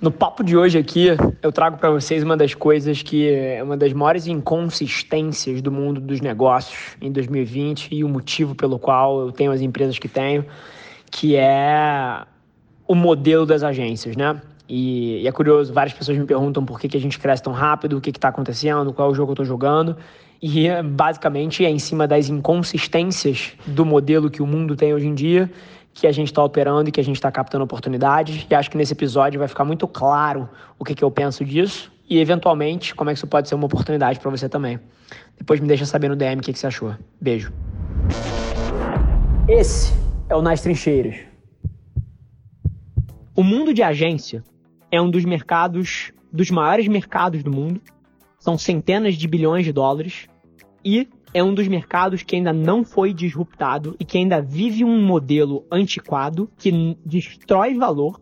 No papo de hoje aqui, eu trago para vocês uma das coisas que é uma das maiores inconsistências do mundo dos negócios em 2020 e o motivo pelo qual eu tenho as empresas que tenho, que é o modelo das agências, né? E, e é curioso, várias pessoas me perguntam por que, que a gente cresce tão rápido, o que está acontecendo, qual é o jogo que eu estou jogando. E basicamente é em cima das inconsistências do modelo que o mundo tem hoje em dia que a gente está operando e que a gente está captando oportunidades. E acho que nesse episódio vai ficar muito claro o que, que eu penso disso e, eventualmente, como é que isso pode ser uma oportunidade para você também. Depois me deixa saber no DM o que, que você achou. Beijo. Esse é o Nas Trincheiras. O mundo de agência é um dos mercados, dos maiores mercados do mundo. São centenas de bilhões de dólares. E é um dos mercados que ainda não foi disruptado e que ainda vive um modelo antiquado que destrói valor,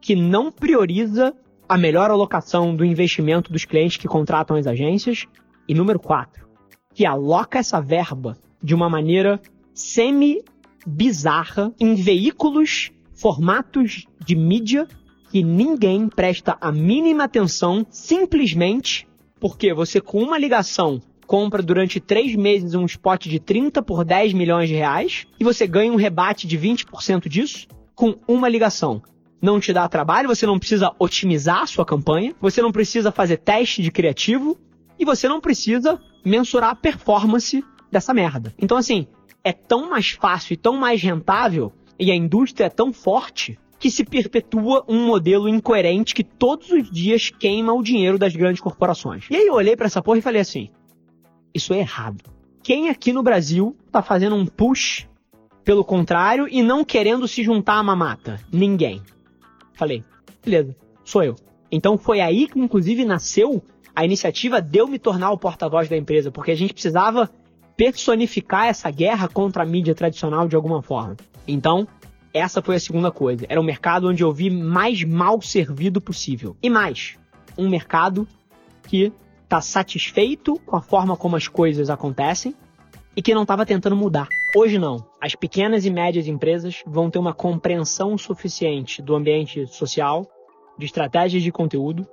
que não prioriza a melhor alocação do investimento dos clientes que contratam as agências. E número 4, que aloca essa verba de uma maneira semi-bizarra em veículos, formatos de mídia que ninguém presta a mínima atenção simplesmente porque você com uma ligação compra durante três meses um spot de 30 por 10 milhões de reais e você ganha um rebate de 20% disso com uma ligação. Não te dá trabalho, você não precisa otimizar a sua campanha, você não precisa fazer teste de criativo e você não precisa mensurar a performance dessa merda. Então, assim, é tão mais fácil e tão mais rentável e a indústria é tão forte que se perpetua um modelo incoerente que todos os dias queima o dinheiro das grandes corporações. E aí eu olhei para essa porra e falei assim: isso é errado. Quem aqui no Brasil tá fazendo um push pelo contrário e não querendo se juntar à mamata? Ninguém. Falei, beleza, sou eu. Então foi aí que inclusive nasceu a iniciativa de eu me tornar o porta-voz da empresa, porque a gente precisava personificar essa guerra contra a mídia tradicional de alguma forma. Então, essa foi a segunda coisa. Era o mercado onde eu vi mais mal servido possível. E mais, um mercado que tá satisfeito com a forma como as coisas acontecem e que não estava tentando mudar. Hoje não. As pequenas e médias empresas vão ter uma compreensão suficiente do ambiente social, de estratégias de conteúdo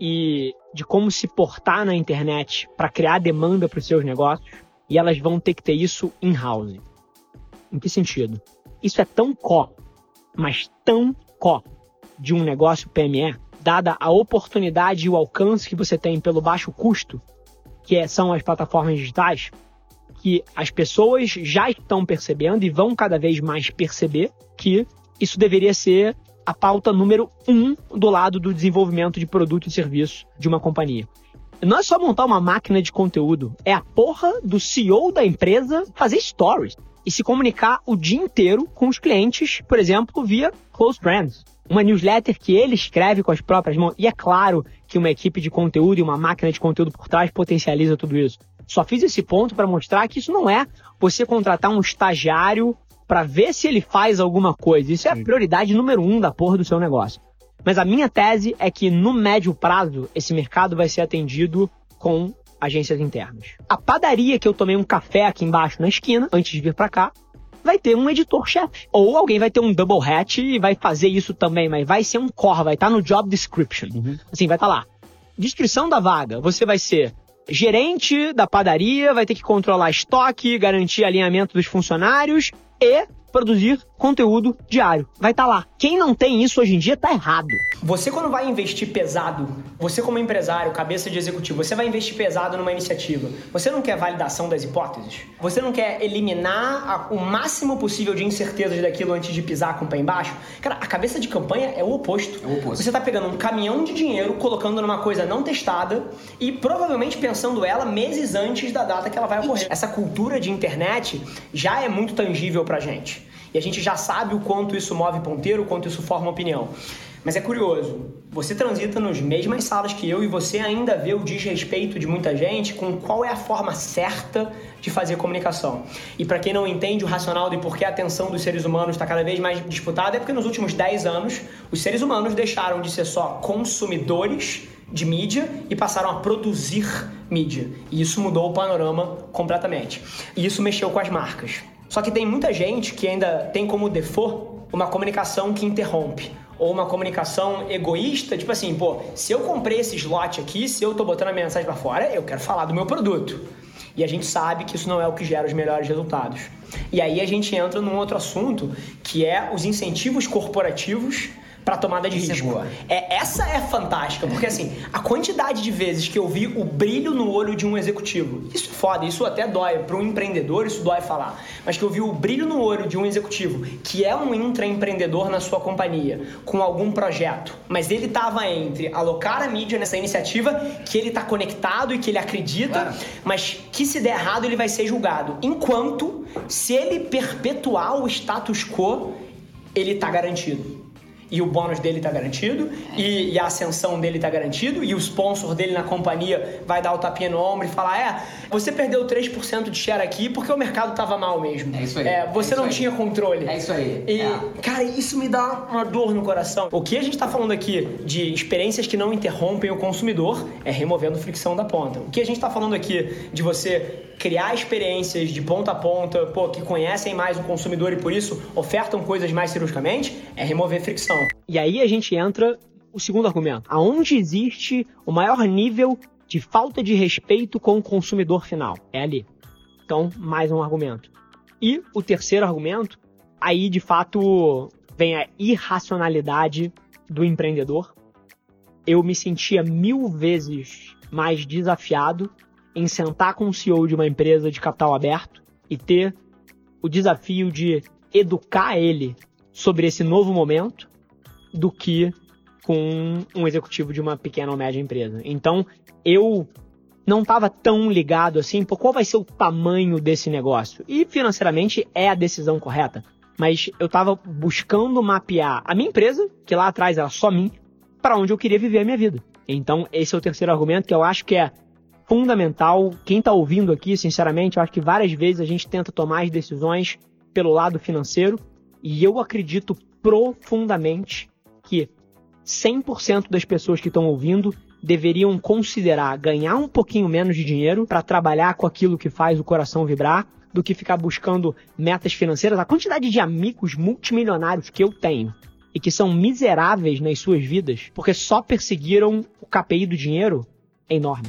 e de como se portar na internet para criar demanda para os seus negócios, e elas vão ter que ter isso in-house. Em que sentido? Isso é tão có, mas tão có de um negócio PME dada a oportunidade e o alcance que você tem pelo baixo custo, que é, são as plataformas digitais, que as pessoas já estão percebendo e vão cada vez mais perceber que isso deveria ser a pauta número um do lado do desenvolvimento de produto e serviço de uma companhia. Não é só montar uma máquina de conteúdo, é a porra do CEO da empresa fazer stories e se comunicar o dia inteiro com os clientes, por exemplo, via close friends uma newsletter que ele escreve com as próprias mãos. E é claro que uma equipe de conteúdo e uma máquina de conteúdo por trás potencializa tudo isso. Só fiz esse ponto para mostrar que isso não é você contratar um estagiário para ver se ele faz alguma coisa. Isso é a prioridade número um da porra do seu negócio. Mas a minha tese é que no médio prazo esse mercado vai ser atendido com agências internas. A padaria que eu tomei um café aqui embaixo na esquina antes de vir para cá vai ter um editor-chefe. Ou alguém vai ter um double hat e vai fazer isso também, mas vai ser um core, vai estar tá no job description. Uhum. Assim, vai estar tá lá. Descrição da vaga, você vai ser gerente da padaria, vai ter que controlar estoque, garantir alinhamento dos funcionários e produzir conteúdo diário. Vai estar tá lá. Quem não tem isso hoje em dia tá errado. Você quando vai investir pesado, você como empresário, cabeça de executivo, você vai investir pesado numa iniciativa. Você não quer validação das hipóteses? Você não quer eliminar a, o máximo possível de incertezas daquilo antes de pisar com o pé embaixo? Cara, a cabeça de campanha é o oposto. É o oposto. Você tá pegando um caminhão de dinheiro, colocando numa coisa não testada e provavelmente pensando ela meses antes da data que ela vai ocorrer. Essa cultura de internet já é muito tangível pra gente. E a gente já sabe o quanto isso move ponteiro, o quanto isso forma opinião. Mas é curioso, você transita nas mesmas salas que eu e você ainda vê o desrespeito de muita gente com qual é a forma certa de fazer comunicação. E para quem não entende o racional de por que a atenção dos seres humanos está cada vez mais disputada, é porque nos últimos 10 anos os seres humanos deixaram de ser só consumidores de mídia e passaram a produzir mídia. E isso mudou o panorama completamente. E isso mexeu com as marcas. Só que tem muita gente que ainda tem como default uma comunicação que interrompe ou uma comunicação egoísta, tipo assim, pô, se eu comprei esse slot aqui, se eu tô botando a mensagem para fora, eu quero falar do meu produto. E a gente sabe que isso não é o que gera os melhores resultados. E aí a gente entra num outro assunto, que é os incentivos corporativos para tomada de Isso é risco. É, é, essa é fantástica, porque assim, a quantidade de vezes que eu vi o brilho no olho de um executivo, isso é foda, isso até dói para um empreendedor, isso dói falar, mas que eu vi o brilho no olho de um executivo que é um intraempreendedor na sua companhia, com algum projeto, mas ele tava entre alocar a mídia nessa iniciativa que ele tá conectado e que ele acredita, claro. mas que se der errado ele vai ser julgado. Enquanto se ele perpetuar o status quo, ele tá garantido e o bônus dele está garantido, e, e, a ascensão dele está garantido, e o sponsor dele na companhia vai dar o tapinha no ombro e falar: é, você perdeu 3% de share aqui porque o mercado estava mal mesmo. É isso aí. É, você é não aí. tinha controle. É isso aí. E, é. cara, isso me dá uma dor no coração. O que a gente está falando aqui de experiências que não interrompem o consumidor é removendo fricção da ponta. O que a gente está falando aqui de você criar experiências de ponta a ponta, pô, que conhecem mais o consumidor e por isso ofertam coisas mais cirurgicamente, é remover fricção. E aí a gente entra o segundo argumento. Aonde existe o maior nível de falta de respeito com o consumidor final? É ali. Então, mais um argumento. E o terceiro argumento, aí de fato vem a irracionalidade do empreendedor. Eu me sentia mil vezes mais desafiado em sentar com o CEO de uma empresa de capital aberto e ter o desafio de educar ele sobre esse novo momento do que com um executivo de uma pequena ou média empresa. Então, eu não estava tão ligado assim, por qual vai ser o tamanho desse negócio? E financeiramente é a decisão correta, mas eu estava buscando mapear a minha empresa, que lá atrás era só mim, para onde eu queria viver a minha vida. Então, esse é o terceiro argumento que eu acho que é fundamental. Quem está ouvindo aqui, sinceramente, eu acho que várias vezes a gente tenta tomar as decisões pelo lado financeiro e eu acredito profundamente que 100% das pessoas que estão ouvindo deveriam considerar ganhar um pouquinho menos de dinheiro para trabalhar com aquilo que faz o coração vibrar do que ficar buscando metas financeiras. A quantidade de amigos multimilionários que eu tenho e que são miseráveis nas suas vidas porque só perseguiram o KPI do dinheiro é enorme.